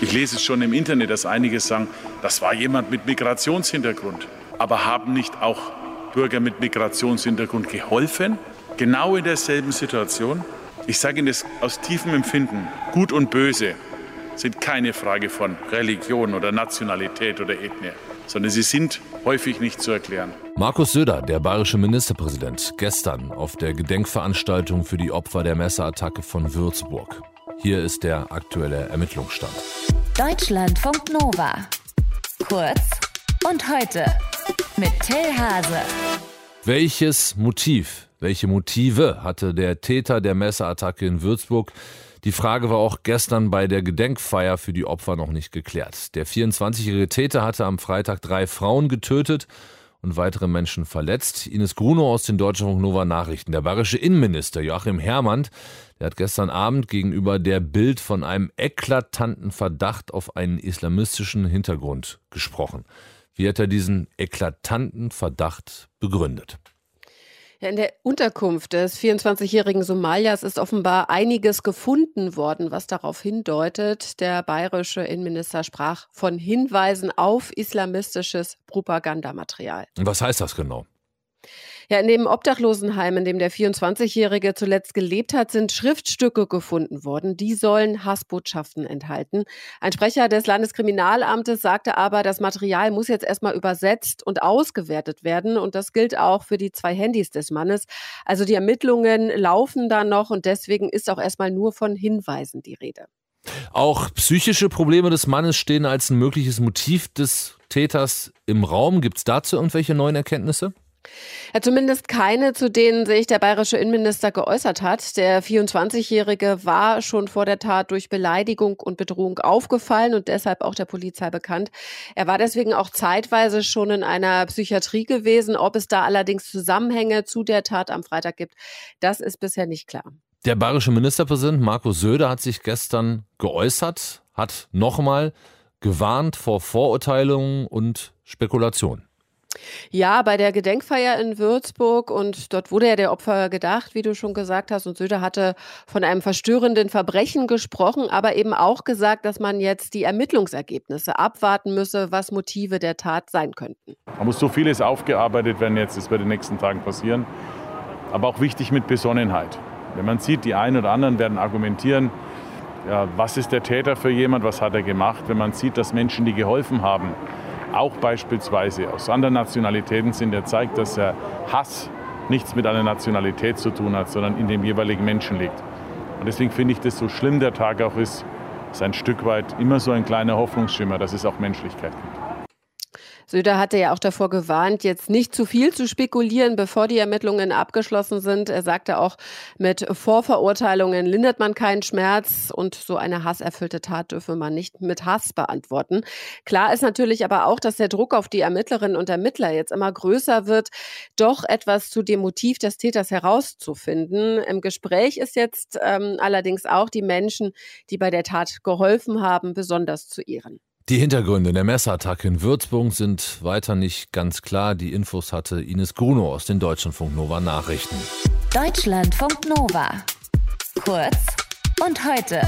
Ich lese es schon im Internet, dass einige sagen, das war jemand mit Migrationshintergrund. Aber haben nicht auch Bürger mit Migrationshintergrund geholfen? Genau in derselben Situation? Ich sage Ihnen das aus tiefem Empfinden. Gut und böse sind keine Frage von Religion oder Nationalität oder Ethnie, sondern sie sind häufig nicht zu erklären. Markus Söder, der bayerische Ministerpräsident, gestern auf der Gedenkveranstaltung für die Opfer der Messerattacke von Würzburg. Hier ist der aktuelle Ermittlungsstand. Deutschlandfunk Nova. Kurz und heute mit Till Hase. Welches Motiv, welche Motive hatte der Täter der Messerattacke in Würzburg? Die Frage war auch gestern bei der Gedenkfeier für die Opfer noch nicht geklärt. Der 24-jährige Täter hatte am Freitag drei Frauen getötet und weitere Menschen verletzt. Ines Gruno aus den Deutschlandfunk Nova Nachrichten. Der bayerische Innenminister Joachim Herrmann, der hat gestern Abend gegenüber der Bild von einem eklatanten Verdacht auf einen islamistischen Hintergrund gesprochen. Wie hat er diesen eklatanten Verdacht begründet? Ja, in der Unterkunft des 24-jährigen Somaliers ist offenbar einiges gefunden worden, was darauf hindeutet. Der bayerische Innenminister sprach von Hinweisen auf islamistisches Propagandamaterial. Was heißt das genau? Ja, in dem Obdachlosenheim, in dem der 24-Jährige zuletzt gelebt hat, sind Schriftstücke gefunden worden. Die sollen Hassbotschaften enthalten. Ein Sprecher des Landeskriminalamtes sagte aber, das Material muss jetzt erstmal übersetzt und ausgewertet werden. Und das gilt auch für die zwei Handys des Mannes. Also die Ermittlungen laufen da noch und deswegen ist auch erstmal nur von Hinweisen die Rede. Auch psychische Probleme des Mannes stehen als ein mögliches Motiv des Täters im Raum. Gibt es dazu irgendwelche neuen Erkenntnisse? Ja, zumindest keine, zu denen sich der bayerische Innenminister geäußert hat. Der 24-Jährige war schon vor der Tat durch Beleidigung und Bedrohung aufgefallen und deshalb auch der Polizei bekannt. Er war deswegen auch zeitweise schon in einer Psychiatrie gewesen. Ob es da allerdings Zusammenhänge zu der Tat am Freitag gibt, das ist bisher nicht klar. Der bayerische Ministerpräsident Markus Söder hat sich gestern geäußert, hat nochmal gewarnt vor Vorurteilungen und Spekulationen. Ja, bei der Gedenkfeier in Würzburg und dort wurde ja der Opfer gedacht, wie du schon gesagt hast. Und Söder hatte von einem verstörenden Verbrechen gesprochen, aber eben auch gesagt, dass man jetzt die Ermittlungsergebnisse abwarten müsse, was Motive der Tat sein könnten. Da muss so vieles aufgearbeitet werden jetzt, das wird in den nächsten Tagen passieren. Aber auch wichtig mit Besonnenheit. Wenn man sieht, die einen oder anderen werden argumentieren, ja, was ist der Täter für jemand, was hat er gemacht, wenn man sieht, dass Menschen, die geholfen haben, auch beispielsweise aus anderen Nationalitäten sind, der zeigt, dass der Hass nichts mit einer Nationalität zu tun hat, sondern in dem jeweiligen Menschen liegt. Und deswegen finde ich das so schlimm der Tag auch ist, ist ein Stück weit immer so ein kleiner Hoffnungsschimmer, dass es auch Menschlichkeit gibt. Söder hatte ja auch davor gewarnt, jetzt nicht zu viel zu spekulieren, bevor die Ermittlungen abgeschlossen sind. Er sagte auch, mit Vorverurteilungen lindert man keinen Schmerz und so eine hasserfüllte Tat dürfe man nicht mit Hass beantworten. Klar ist natürlich aber auch, dass der Druck auf die Ermittlerinnen und Ermittler jetzt immer größer wird, doch etwas zu dem Motiv des Täters herauszufinden. Im Gespräch ist jetzt ähm, allerdings auch die Menschen, die bei der Tat geholfen haben, besonders zu ehren. Die Hintergründe der Messerattacke in Würzburg sind weiter nicht ganz klar. Die Infos hatte Ines Gruno aus den Deutschlandfunk Nova Nachrichten. Deutschlandfunk Nova. Kurz und heute.